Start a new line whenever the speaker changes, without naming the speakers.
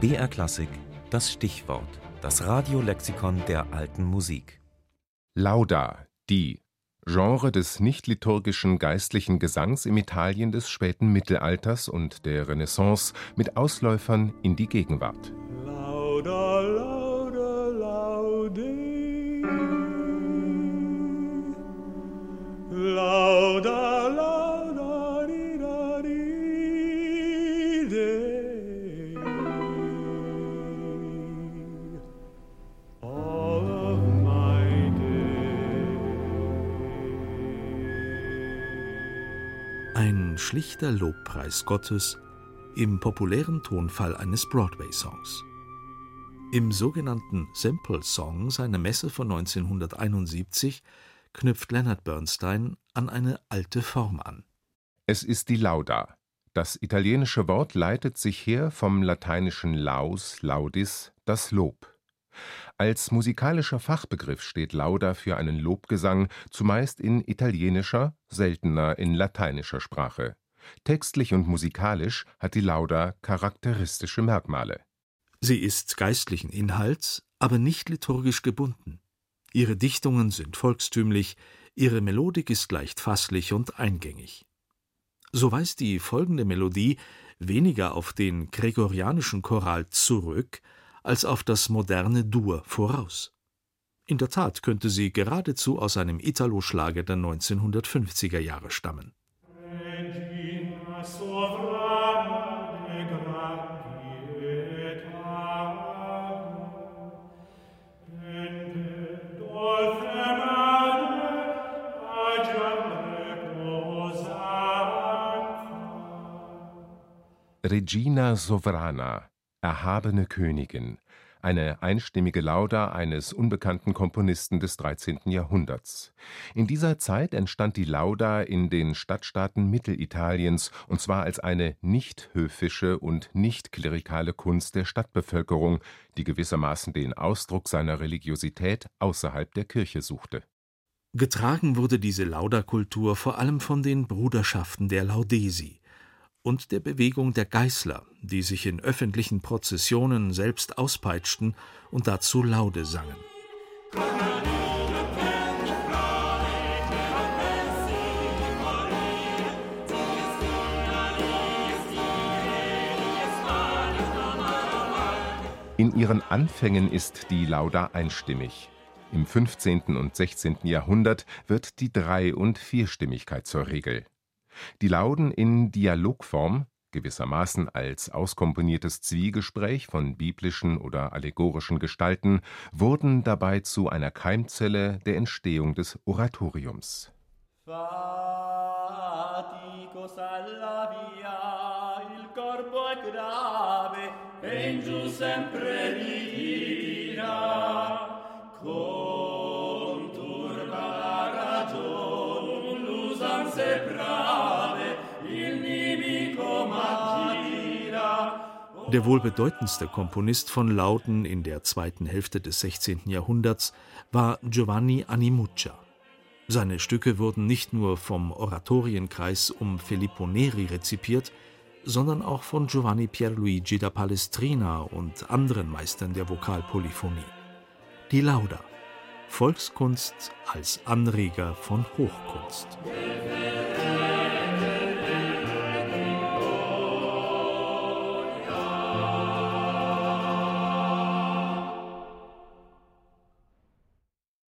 BR Klassik, das Stichwort, das Radiolexikon der alten Musik.
Lauda, die Genre des nicht-liturgischen geistlichen Gesangs im Italien des späten Mittelalters und der Renaissance mit Ausläufern in die Gegenwart. Lauda, lauda, laude.
Ein schlichter Lobpreis Gottes im populären Tonfall eines Broadway-Songs. Im sogenannten Simple Song seiner Messe von 1971 knüpft Leonard Bernstein an eine alte Form an.
Es ist die Lauda. Das italienische Wort leitet sich her vom lateinischen laus, laudis, das Lob. Als musikalischer Fachbegriff steht Lauda für einen Lobgesang, zumeist in italienischer, seltener in lateinischer Sprache. Textlich und musikalisch hat die Lauda charakteristische Merkmale.
Sie ist geistlichen Inhalts, aber nicht liturgisch gebunden. Ihre Dichtungen sind volkstümlich, ihre Melodik ist leicht fasslich und eingängig. So weist die folgende Melodie weniger auf den gregorianischen Choral zurück, als auf das moderne Dur voraus. In der Tat könnte sie geradezu aus einem Italo-Schlager der 1950er Jahre stammen.
Regina Sovrana, erhabene Königin, eine einstimmige Lauda eines unbekannten Komponisten des 13. Jahrhunderts. In dieser Zeit entstand die Lauda in den Stadtstaaten Mittelitaliens, und zwar als eine nicht höfische und nicht klerikale Kunst der Stadtbevölkerung, die gewissermaßen den Ausdruck seiner Religiosität außerhalb der Kirche suchte.
Getragen wurde diese Lauda-Kultur vor allem von den Bruderschaften der Laudesi und der Bewegung der Geißler, die sich in öffentlichen Prozessionen selbst auspeitschten und dazu Laude sangen.
In ihren Anfängen ist die Lauda einstimmig. Im 15. und 16. Jahrhundert wird die Drei- und Vierstimmigkeit zur Regel. Die Lauden in Dialogform, gewissermaßen als auskomponiertes Zwiegespräch von biblischen oder allegorischen Gestalten, wurden dabei zu einer Keimzelle der Entstehung des Oratoriums. Faticos alla via, il corpo
Der wohl bedeutendste Komponist von Lauten in der zweiten Hälfte des 16. Jahrhunderts war Giovanni Animuccia. Seine Stücke wurden nicht nur vom Oratorienkreis um Filippo Neri rezipiert, sondern auch von Giovanni Pierluigi da Palestrina und anderen Meistern der Vokalpolyphonie. Die Lauda, Volkskunst als Anreger von Hochkunst.